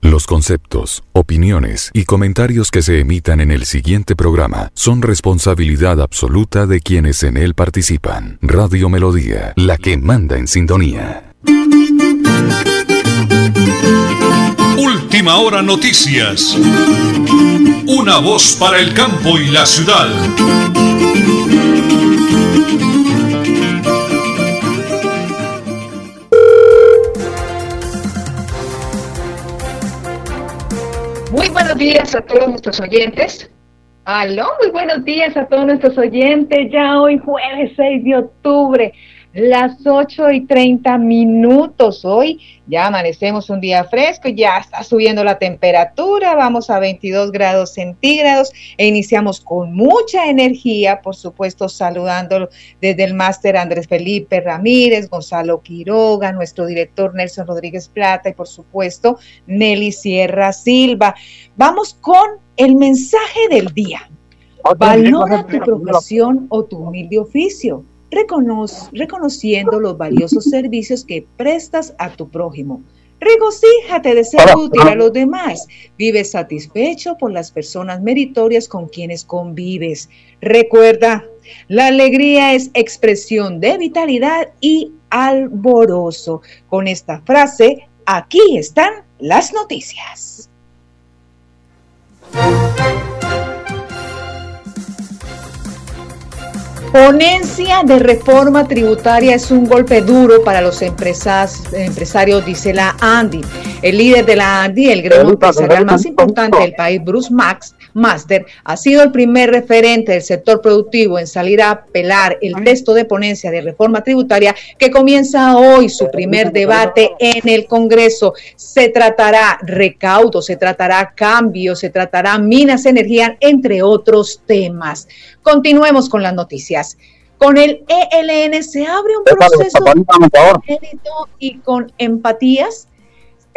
Los conceptos, opiniones y comentarios que se emitan en el siguiente programa son responsabilidad absoluta de quienes en él participan. Radio Melodía, la que manda en sintonía. Última hora noticias. Una voz para el campo y la ciudad. Muy buenos días a todos nuestros oyentes. Aló, muy buenos días a todos nuestros oyentes. Ya hoy jueves 6 de octubre las 8 y 30 minutos. Hoy ya amanecemos un día fresco, ya está subiendo la temperatura, vamos a 22 grados centígrados e iniciamos con mucha energía, por supuesto, saludando desde el máster Andrés Felipe Ramírez, Gonzalo Quiroga, nuestro director Nelson Rodríguez Plata y, por supuesto, Nelly Sierra Silva. Vamos con el mensaje del día. Valora tu profesión o tu humilde oficio reconociendo los valiosos servicios que prestas a tu prójimo. Regocíjate de ser útil a los demás. Vive satisfecho por las personas meritorias con quienes convives. Recuerda, la alegría es expresión de vitalidad y alboroso. Con esta frase, aquí están las noticias. Ponencia de reforma tributaria es un golpe duro para los empresarios, dice la Andy. El líder de la Andy, el gremio empresarial más importante del país, Bruce Max Master, ha sido el primer referente del sector productivo en salir a apelar el texto de ponencia de reforma tributaria que comienza hoy su primer debate en el Congreso. Se tratará recaudo, se tratará cambio, se tratará minas, energía, entre otros temas. Continuemos con las noticias. Con el ELN se abre un proceso y con empatías.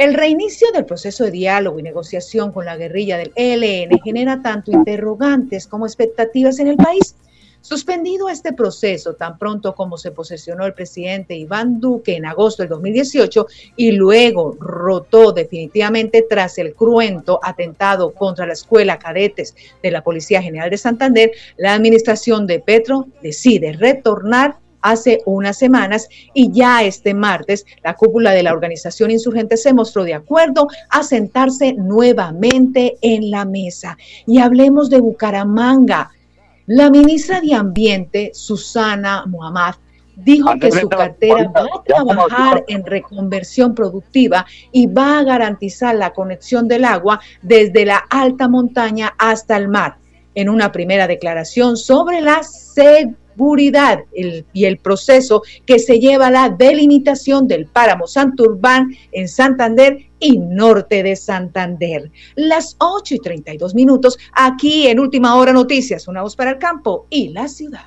El reinicio del proceso de diálogo y negociación con la guerrilla del ELN genera tanto interrogantes como expectativas en el país. Suspendido este proceso tan pronto como se posesionó el presidente Iván Duque en agosto del 2018 y luego rotó definitivamente tras el cruento atentado contra la escuela cadetes de la Policía General de Santander, la administración de Petro decide retornar hace unas semanas y ya este martes la cúpula de la organización insurgente se mostró de acuerdo a sentarse nuevamente en la mesa. Y hablemos de Bucaramanga. La ministra de Ambiente, Susana Muhammad, dijo que su cartera va a trabajar en reconversión productiva y va a garantizar la conexión del agua desde la alta montaña hasta el mar. En una primera declaración sobre la seguridad seguridad y el proceso que se lleva a la delimitación del páramo Santurbán en Santander y norte de Santander. Las 8 y 32 minutos aquí en Última Hora Noticias, una voz para el campo y la ciudad.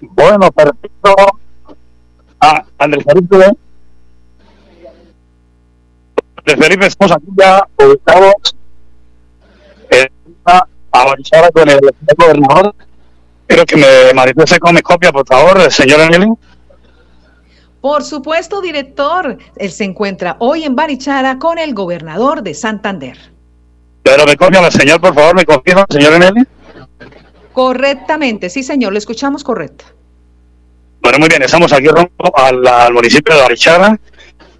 Bueno, perfecto. Ah, Andrés Felipe. Andrés Felipe, estamos aquí ya ubicados en una avanzada con el gobernador Quiero que me manifieste con mi copia, por favor, señor Angeli. Por supuesto, director. Él se encuentra hoy en Barichara con el gobernador de Santander. Pero me copia, señor, por favor, me confirma, señor Eneli. Correctamente, sí, señor, le escuchamos correcto. Bueno, muy bien, estamos aquí rumbo al, municipio de Barichara.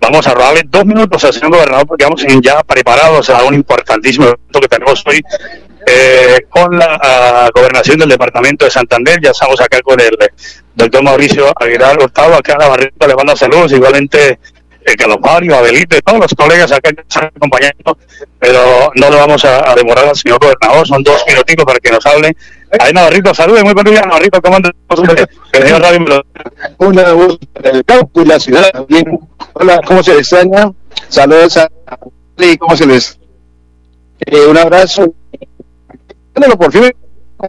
Vamos a robarle dos minutos al señor gobernador porque vamos ya preparados a un importantísimo evento que tenemos hoy eh, con la ah, gobernación del departamento de Santander. Ya estamos acá con el doctor Mauricio Aguilar Hurtado, acá en la barrita le mando saludos, igualmente el Calomario, Abelito y todos los colegas acá que están acompañando, pero no le vamos a, demorar al señor gobernador, son dos minutitos para que nos hable. Ahí Navarrito, saludos, muy buenos días Navarrito, ¿cómo andan? Una voz del campo y la ciudad también. Hola, ¿cómo se les extraña? Saludos a ¿cómo se les? Eh, un abrazo por fin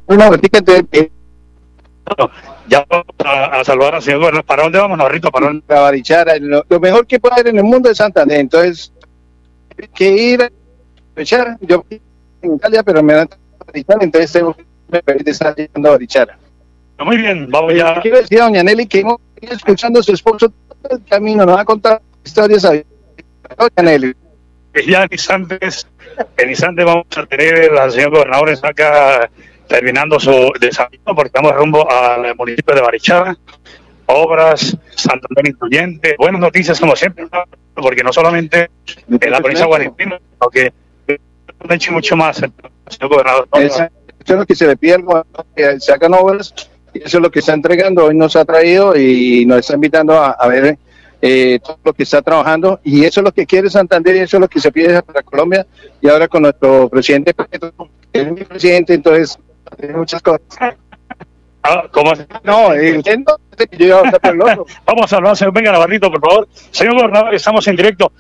una ya vamos a, saludar al señor Bueno, ¿Para dónde vamos, Narrito? ¿Para dónde? Barichara, lo, mejor que puede haber en el mundo es Santander. Entonces, hay que ir a Barichara. Yo en Italia, pero me dan Barichara, entonces tengo que estar llegando a Barichara. Muy bien, vamos ya. Quiero decir a doña Nelly que hemos ido escuchando a su esposo todo el camino, nos va a contar historias a doña Nelly. Ya en instantes, en instantes vamos a tener al señor gobernador acá terminando su desafío porque estamos rumbo al municipio de Barichara. Obras, Santander Incluyente, buenas noticias como siempre, porque no solamente en la provincia de Guarimpino, sino que han hecho mucho más el señor gobernador. Eso es lo que se le pide que se hagan obras y eso es lo que está entregando. Hoy nos ha traído y nos está invitando a, a ver eh, todo lo que está trabajando y eso es lo que quiere Santander y eso es lo que se pide para Colombia y ahora con nuestro presidente que es mi presidente entonces tiene muchas cosas Ah, no eh, entiendo que yo a. Vamos a hablar, señor, venga Navarrito, por favor. Señor gobernador, estamos en directo.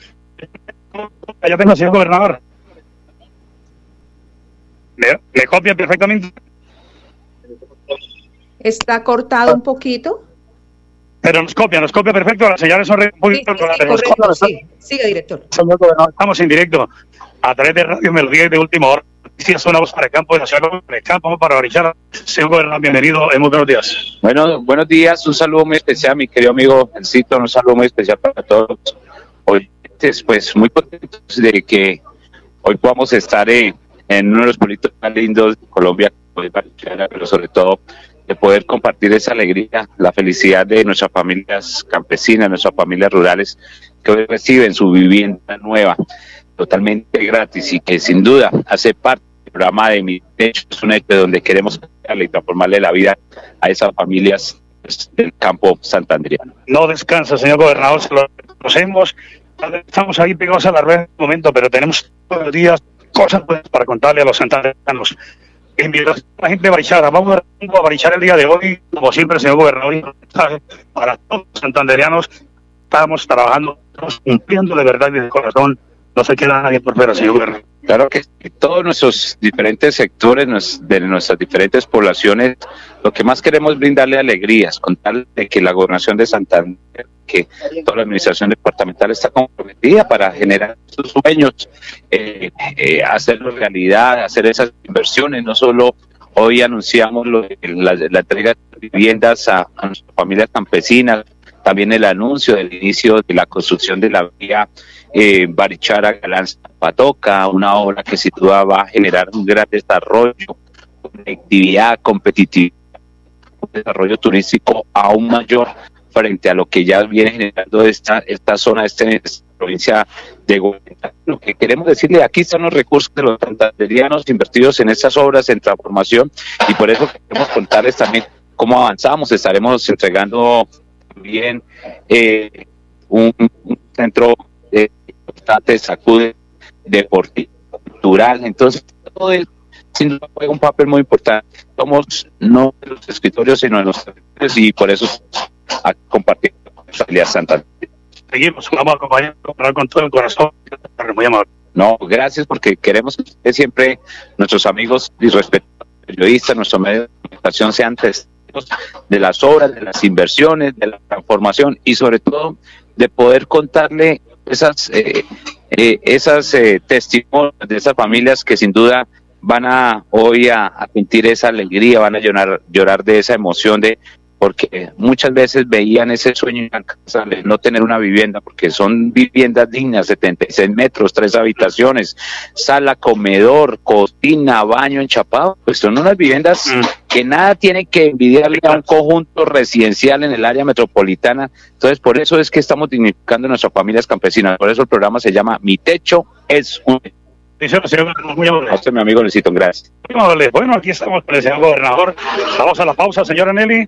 Ya tengo, señor gobernador. ¿Me, me copia perfectamente? Está cortado un poquito. Pero nos copia, nos copia perfecto. Las señales son un Sí, poquito sí, nos correcto, copia, sí. Siga, director. Señor gobernador, estamos en directo a través de Radio Melodía de Última Hora. Noticias, una voz para el campo de la ciudad de campo para Barichara. Señor gobernador, bienvenido. En muy buenos días. Bueno, buenos días, un saludo muy especial, mi querido amigo Encito, un saludo muy especial para todos oyentes, pues muy contentos de que hoy podamos estar en, en uno de los pueblitos más lindos de Colombia, pero sobre todo de poder compartir esa alegría, la felicidad de nuestras familias campesinas, nuestras familias rurales que hoy reciben su vivienda nueva totalmente gratis y que sin duda hace parte del programa de Mi Techo, es un hecho donde queremos cambiarle y transformarle la vida a esas familias del campo santanderiano. No descansa, señor gobernador, se lo conocemos. Estamos ahí pegados a la red en este momento, pero tenemos todos los días cosas para contarle a los santandereanos. Invitación a la gente de Barichara. Vamos a Barichara el día de hoy, como siempre, señor gobernador, para todos los santanderianos. Estamos trabajando, estamos cumpliendo de verdad y de corazón. No se queda nadie por fuera, señor gobernador. Claro que todos nuestros diferentes sectores de nuestras diferentes poblaciones, lo que más queremos es brindarle alegrías, contarle de que la gobernación de Santander, que toda la administración departamental está comprometida para generar sus sueños, eh, eh, hacerlo realidad, hacer esas inversiones, no solo hoy anunciamos lo la, la entrega de viviendas a, a nuestras familias campesinas, también el anuncio del inicio de la construcción de la vía eh, Barichara Galán Patoca, una obra que sin duda va a generar un gran desarrollo, conectividad, competitividad, un desarrollo turístico aún mayor frente a lo que ya viene generando esta, esta zona, este, esta provincia de Guatemala. Lo que queremos decirle, aquí están los recursos de los santanderianos invertidos en estas obras en transformación y por eso queremos contarles también cómo avanzamos. Estaremos entregando también eh, un, un centro de importante sacude deportivo, cultural. Entonces, todo el sin duda juega un papel muy importante. Somos no de los escritorios, sino de los territorios y por eso a compartir con la familia Santa. Seguimos, vamos a acompañar con todo el corazón. Muy amable. No, gracias porque queremos que siempre, nuestros amigos y respetados periodistas, nuestro medio de comunicación sean testigos de las obras, de las inversiones, de la transformación y sobre todo de poder contarle esas, eh, eh, esas eh, testimonios de esas familias que sin duda van a hoy a, a sentir esa alegría, van a llorar, llorar de esa emoción de porque muchas veces veían ese sueño inalcanzable, no tener una vivienda, porque son viviendas dignas, 76 metros, tres habitaciones, sala, comedor, cocina, baño enchapado, pues son unas viviendas Mm. que nada tienen que envidiarle a un conjunto residencial en el área metropolitana. Entonces, por eso es que estamos dignificando nuestras familias campesinas. Por eso el programa se llama Mi Techo es un... Muy amable. A usted, mi amigo, Luisito, gracias. Muy amable. Bueno, aquí estamos con el señor gobernador. Vamos a la pausa, señora Nelly,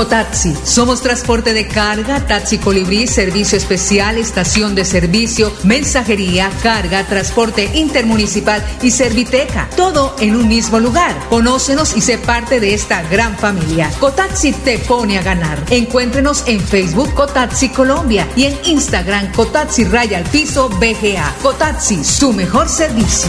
Cotaxi. Somos transporte de carga, taxi colibrí, servicio especial, estación de servicio, mensajería, carga, transporte intermunicipal y serviteca. Todo en un mismo lugar. Conócenos y sé parte de esta gran familia. Cotaxi te pone a ganar. Encuéntrenos en Facebook Cotaxi Colombia y en Instagram Cotaxi Raya al Piso BGA. Cotaxi, su mejor servicio.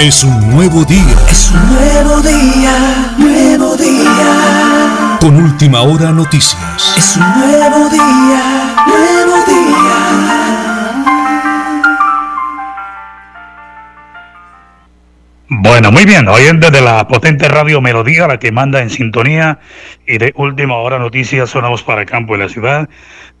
Es un nuevo día. Es un nuevo día, nuevo día. Con última hora noticias. Es un nuevo día, nuevo día. Bueno, muy bien. Hoy desde la potente radio Melodía, la que manda en sintonía y de última hora noticias sonamos para el campo de la ciudad.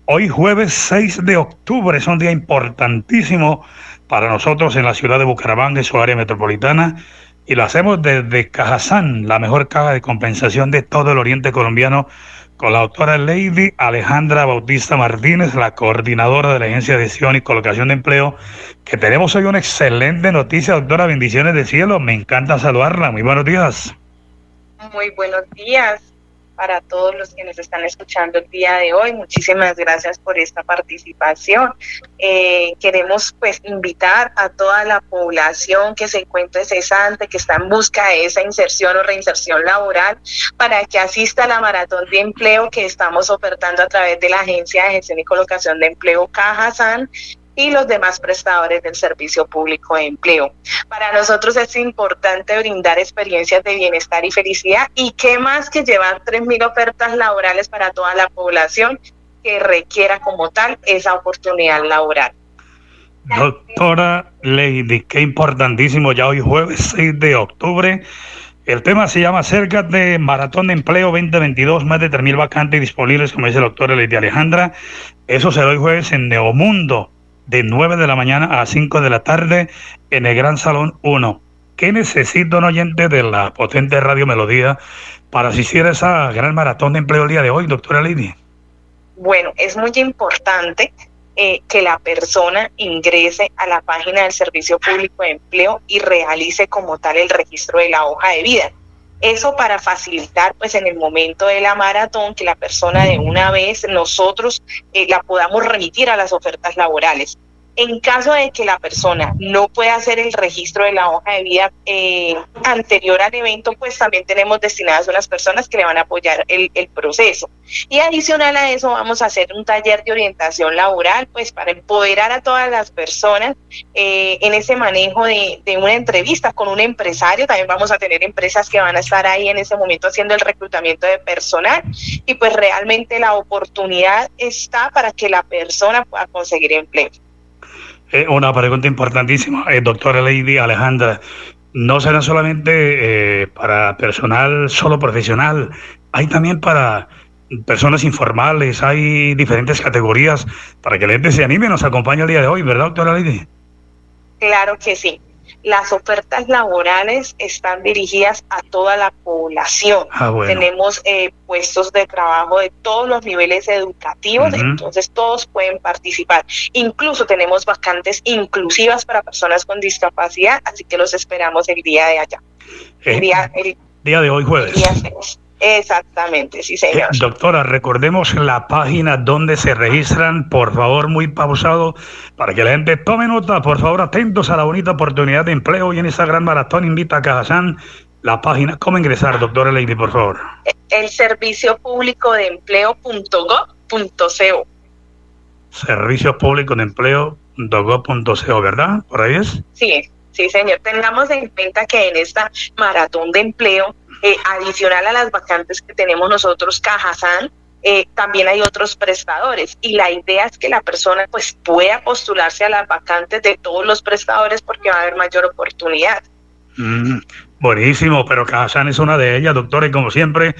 Hoy jueves 6 de octubre es un día importantísimo para nosotros en la ciudad de Bucaramanga y su área metropolitana y lo hacemos desde Cajazán, la mejor caja de compensación de todo el oriente colombiano, con la doctora Lady Alejandra Bautista Martínez, la coordinadora de la Agencia de Gestión y Colocación de Empleo, que tenemos hoy una excelente noticia, doctora, bendiciones de cielo, me encanta saludarla, muy buenos días. Muy buenos días, para todos los que nos están escuchando el día de hoy. Muchísimas gracias por esta participación. Eh, queremos pues invitar a toda la población que se encuentre cesante, que está en busca de esa inserción o reinserción laboral, para que asista a la maratón de empleo que estamos ofertando a través de la Agencia de Gestión y Colocación de Empleo Cajasan y los demás prestadores del servicio público de empleo. Para nosotros es importante brindar experiencias de bienestar y felicidad y qué más que llevar 3.000 ofertas laborales para toda la población que requiera como tal esa oportunidad laboral. Doctora Lady, qué importantísimo, ya hoy jueves 6 de octubre. El tema se llama Cerca de Maratón de Empleo 2022, más de 3.000 vacantes disponibles, como dice la doctora Lady Alejandra. Eso será hoy jueves en Neomundo de 9 de la mañana a 5 de la tarde en el Gran Salón 1. ¿Qué necesita un oyente de la potente Radio Melodía para asistir a esa gran maratón de empleo el día de hoy, doctora Lini? Bueno, es muy importante eh, que la persona ingrese a la página del Servicio Público de Empleo y realice como tal el registro de la hoja de vida. Eso para facilitar, pues en el momento de la maratón, que la persona de una vez nosotros eh, la podamos remitir a las ofertas laborales. En caso de que la persona no pueda hacer el registro de la hoja de vida eh, anterior al evento, pues también tenemos destinadas unas personas que le van a apoyar el, proceso. Y adicional a eso vamos a hacer un taller de orientación laboral, pues para empoderar a todas las personas eh, en ese manejo de, de una entrevista con un empresario. También vamos a tener empresas que van a estar ahí en ese momento haciendo el reclutamiento de personal y pues realmente la oportunidad está para que la persona pueda conseguir empleo. Eh, una pregunta importantísima, eh, doctora Lady Alejandra. No será solamente eh, para personal solo profesional, hay también para personas informales, hay diferentes categorías para que la gente se anime y nos acompañe el día de hoy, ¿verdad, doctora Lady? Claro que sí las ofertas laborales están dirigidas a toda la población. Ah, Tenemos eh, puestos de trabajo de todos los niveles educativos, entonces todos pueden participar. Incluso tenemos vacantes inclusivas para personas con discapacidad, así que los esperamos el día de allá. El día, día de hoy jueves. Exactamente, sí, señor. Eh, doctora, recordemos la página donde se registran, por favor, muy pausado, para que la gente tome nota, por favor, atentos a la bonita oportunidad de empleo y en esta gran maratón invita a Cajazán la página. ¿Cómo ingresar, doctora Lady, por favor? El servicio público de empleo.go.co. Servicio público de empleo.go.co, ¿verdad? ¿Por ahí es? Sí, sí, señor. Tengamos en cuenta que en esta maratón de empleo eh, adicional a las vacantes que tenemos nosotros, Cajazán, eh, también hay otros prestadores y la idea es que la persona pues pueda postularse a las vacantes de todos los prestadores porque va a haber mayor oportunidad. Mm, buenísimo, pero Cajazán es una de ellas, doctora, y como siempre,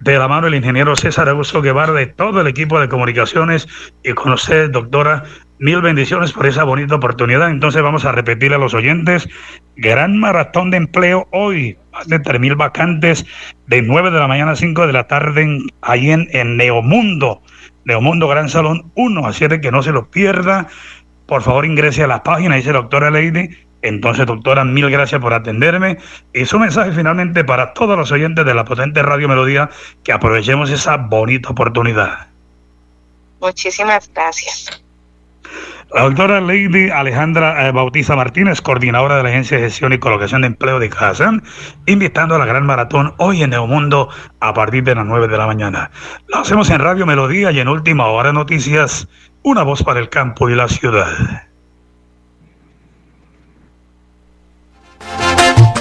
de la mano el ingeniero César Augusto Guevara de todo el equipo de comunicaciones y con usted, doctora, Mil bendiciones por esa bonita oportunidad. Entonces vamos a repetir a los oyentes, gran maratón de empleo hoy, más de 3.000 vacantes de 9 de la mañana a 5 de la tarde ahí en, en Neomundo, Neomundo Gran Salón 1, así de que no se lo pierda. Por favor ingrese a la página, dice doctora Lady. Entonces, doctora, mil gracias por atenderme. Y su mensaje finalmente para todos los oyentes de la potente Radio Melodía, que aprovechemos esa bonita oportunidad. Muchísimas gracias. La doctora Lady Alejandra eh, Bautiza Martínez, coordinadora de la Agencia de Gestión y Colocación de Empleo de Kazán, invitando a la gran maratón hoy en Neomundo a partir de las 9 de la mañana. Lo hacemos en Radio Melodía y en Última Hora Noticias, una voz para el campo y la ciudad.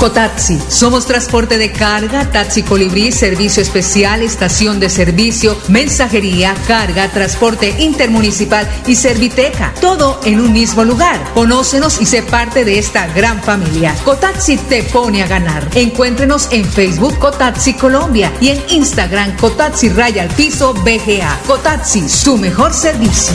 Cotaxi. Somos transporte de carga, taxi colibrí, servicio especial, estación de servicio, mensajería, carga, transporte intermunicipal y serviteca. Todo en un mismo lugar. Conócenos y sé parte de esta gran familia. Cotaxi te pone a ganar. Encuéntrenos en Facebook Cotaxi Colombia y en Instagram Cotaxi Raya al Piso BGA. Cotaxi, su mejor servicio.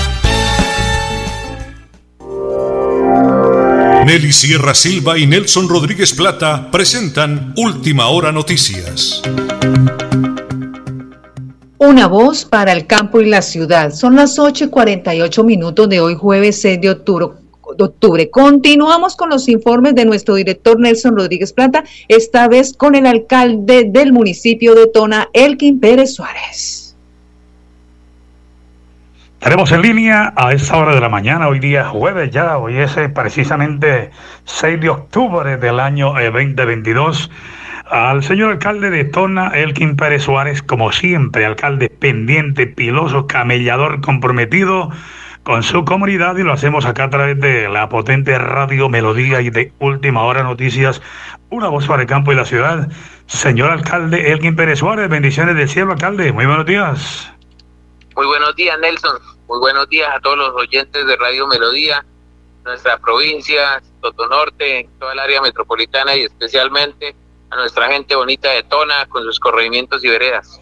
Nelly Sierra Silva y Nelson Rodríguez Plata presentan Última Hora Noticias. Una voz para el campo y la ciudad. Son las 8 y 48 minutos de hoy, jueves 6 de octubre. octubre. Continuamos con los informes de nuestro director Nelson Rodríguez Plata, esta vez con el alcalde del municipio de Tona, Elkin Pérez Suárez. Estaremos en línea a esta hora de la mañana, hoy día jueves ya, hoy es eh, precisamente 6 de octubre del año 2022. Eh, Al señor alcalde de Tona, Elkin Pérez Suárez, como siempre, alcalde pendiente, piloso, camellador, comprometido con su comunidad y lo hacemos acá a través de la potente radio Melodía y de Última Hora Noticias, una voz para el campo y la ciudad. Señor alcalde Elkin Pérez Suárez, bendiciones del cielo, alcalde, muy buenos días. Muy buenos días, Nelson. Muy buenos días a todos los oyentes de Radio Melodía, nuestra provincia, Norte, toda el área metropolitana y especialmente a nuestra gente bonita de Tona con sus corregimientos y veredas.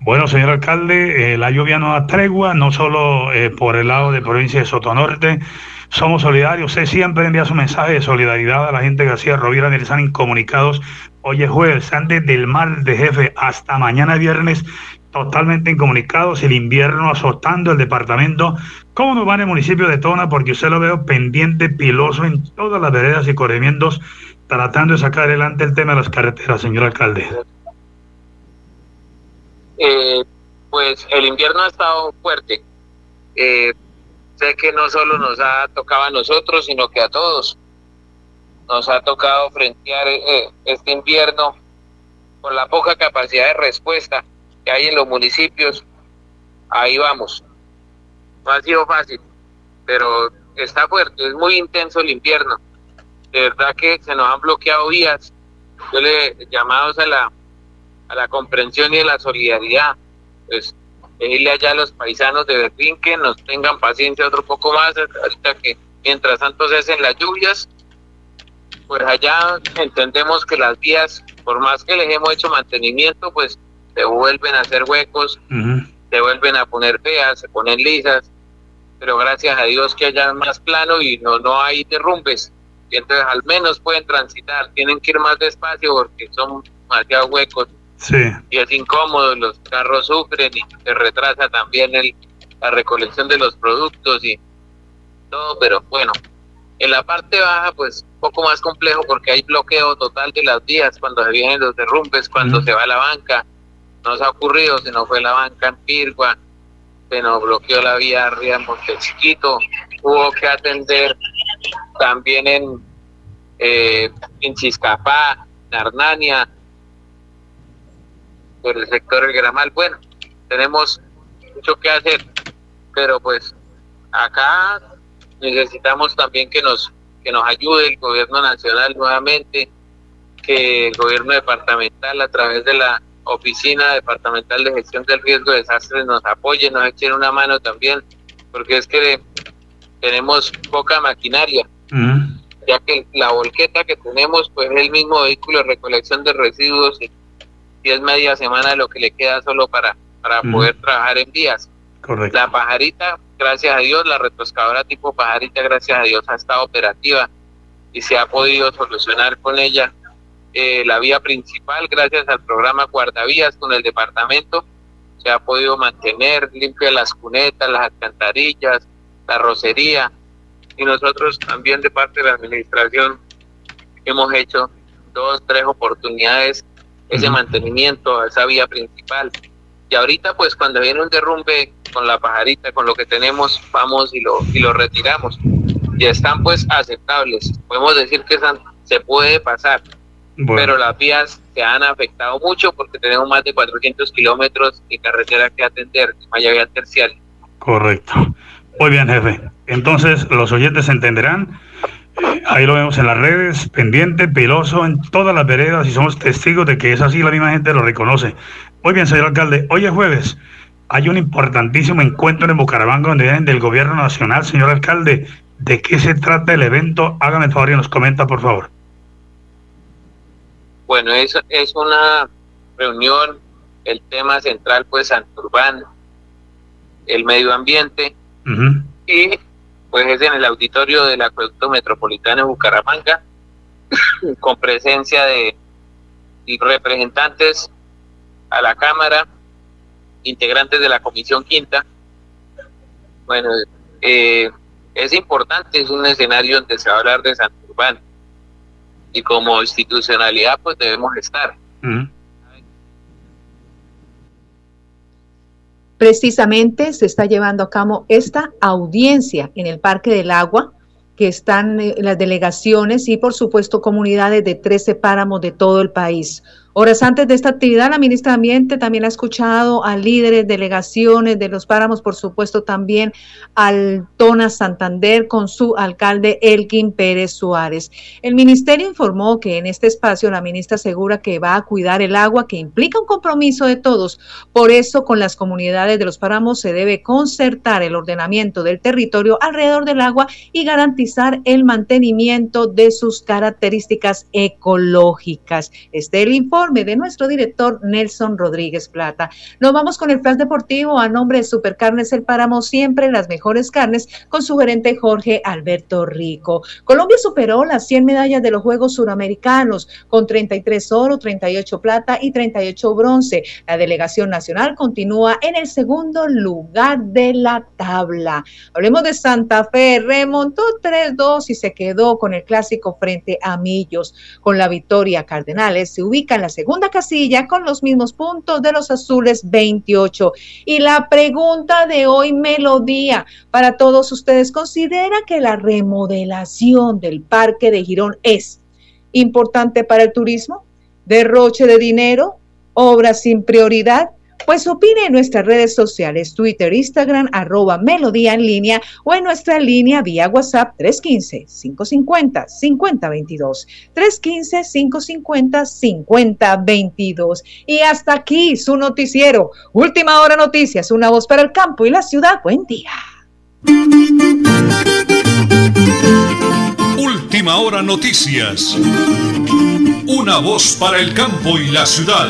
Bueno, señor alcalde, eh, la lluvia no da tregua, no solo eh, por el lado de provincia de Sotonorte. Somos solidarios. Usted siempre envía su mensaje de solidaridad a la gente que hacía Rovira están incomunicados. Hoy es jueves, antes del mal de jefe hasta mañana viernes totalmente incomunicados, el invierno azotando el departamento. ¿Cómo nos va en el municipio de Tona? Porque usted lo veo pendiente, piloso en todas las veredas y corrimientos, tratando de sacar adelante el tema de las carreteras, señor alcalde. Eh, pues el invierno ha estado fuerte. Eh, sé que no solo nos ha tocado a nosotros, sino que a todos. Nos ha tocado frentear eh, este invierno con la poca capacidad de respuesta que hay en los municipios, ahí vamos. No ha sido fácil, pero está fuerte, es muy intenso el invierno. De verdad que se nos han bloqueado vías. Yo le llamados a la, a la comprensión y a la solidaridad. Pues pedirle allá a los paisanos de Berlín que nos tengan paciencia otro poco más, ahorita que mientras tanto se hacen las lluvias, pues allá entendemos que las vías, por más que les hemos hecho mantenimiento, pues se vuelven a hacer huecos, se vuelven a poner feas, se ponen lisas, pero gracias a Dios que haya más plano y no, no hay derrumbes. Y entonces al menos pueden transitar, tienen que ir más despacio porque son demasiados huecos. Y es incómodo, los carros sufren y se retrasa también el, la recolección de los productos y todo, pero bueno, en la parte baja, pues un poco más complejo porque hay bloqueo total de las vías cuando se vienen los derrumbes, cuando se va la banca, nos ha ocurrido, se nos fue la banca en Pirgua, se nos bloqueó la vía arriba en Montechiquito, hubo que atender también en, eh, en Chiscapá, en Arnania, por el sector del Gramal. Bueno, tenemos mucho que hacer, pero pues acá necesitamos también que nos que nos ayude el gobierno nacional nuevamente, que el gobierno departamental a través de la Oficina Departamental de Gestión del Riesgo de Desastres nos apoye, nos echen una mano también, porque es que tenemos poca maquinaria, ya que la volqueta que tenemos pues es el mismo vehículo de recolección de residuos y, es media semana lo que le queda solo para, para poder trabajar en vías. La pajarita, gracias a Dios, la retroscadora tipo pajarita, gracias a Dios, ha estado operativa y se ha podido solucionar con ella eh, la vía principal gracias al programa Guardavías con el departamento. Se ha podido mantener limpia las cunetas, las alcantarillas, la rocería. Y nosotros también de parte de la administración hemos hecho dos, tres oportunidades ese mantenimiento a esa vía principal. Y ahorita pues cuando viene un derrumbe con la pajarita, con lo que tenemos, vamos y lo, y lo retiramos. Y están pues aceptables. Podemos decir que se puede pasar pero las vías se han afectado mucho porque tenemos más de 400 kilómetros de carretera que atender, vía terciaria. Correcto. Muy bien, jefe. Entonces, los oyentes entenderán Ahí lo vemos en las redes, pendiente, piloso en todas las veredas y somos testigos de que es así, la misma gente lo reconoce. Muy bien, señor alcalde, hoy es jueves, hay un importantísimo encuentro en Bucaramanga donde vienen del gobierno nacional. Señor alcalde, ¿de qué se trata el evento? Hágame el favor y nos comenta, por favor. Bueno, es, es una reunión, el tema central pues Santurbán, el medio ambiente. Y pues es en el auditorio del Acueducto Metropolitano de Bucaramanga con presencia de representantes a la Cámara, integrantes de la Comisión Quinta. Bueno, eh, es importante, es un escenario donde se va a hablar de Santurbán y como institucionalidad pues debemos estar. Precisamente se está llevando a cabo esta audiencia en el Parque del Agua, que están eh, las delegaciones y por supuesto comunidades de 13 páramos de todo el país. Horas antes de esta actividad, la ministra de Ambiente también ha escuchado a líderes, delegaciones de los páramos, por supuesto también al Tona Santander con su alcalde Elkin Pérez Suárez. El ministerio informó que en este espacio la ministra asegura que va a cuidar el agua, que implica un compromiso de todos. Por eso, con las comunidades de los páramos se debe concertar el ordenamiento del territorio alrededor del agua y garantizar el mantenimiento de sus características ecológicas. Este es el informe de nuestro director Nelson Rodríguez Plata. Nos vamos con el flash deportivo a nombre de Supercarnes El Páramo, siempre las mejores carnes, con su gerente Jorge Alberto Rico. Colombia superó las 100 medallas de los Juegos Suramericanos con 33 oro, 38 plata y 38 bronce. La delegación nacional continúa en el segundo lugar de la tabla. Hablemos de Santa Fe, remontó 3-2 y se quedó con el clásico frente a Millos. Con la victoria Cardenales se ubica en la segunda casilla con los mismos puntos de los azules 28. Y la pregunta de hoy, Melodía, para todos ustedes, ¿considera que la remodelación del Parque de Girón es importante para el turismo? ¿Derroche de dinero? ¿Obra sin prioridad? Pues opine en nuestras redes sociales, Twitter, Instagram, arroba Melodía en línea o en nuestra línea vía WhatsApp 315-550-5022. 315-550-5022. Y hasta aquí su noticiero. Última hora noticias, una voz para el campo y la ciudad. Buen día. Última hora noticias. Una voz para el campo y la ciudad.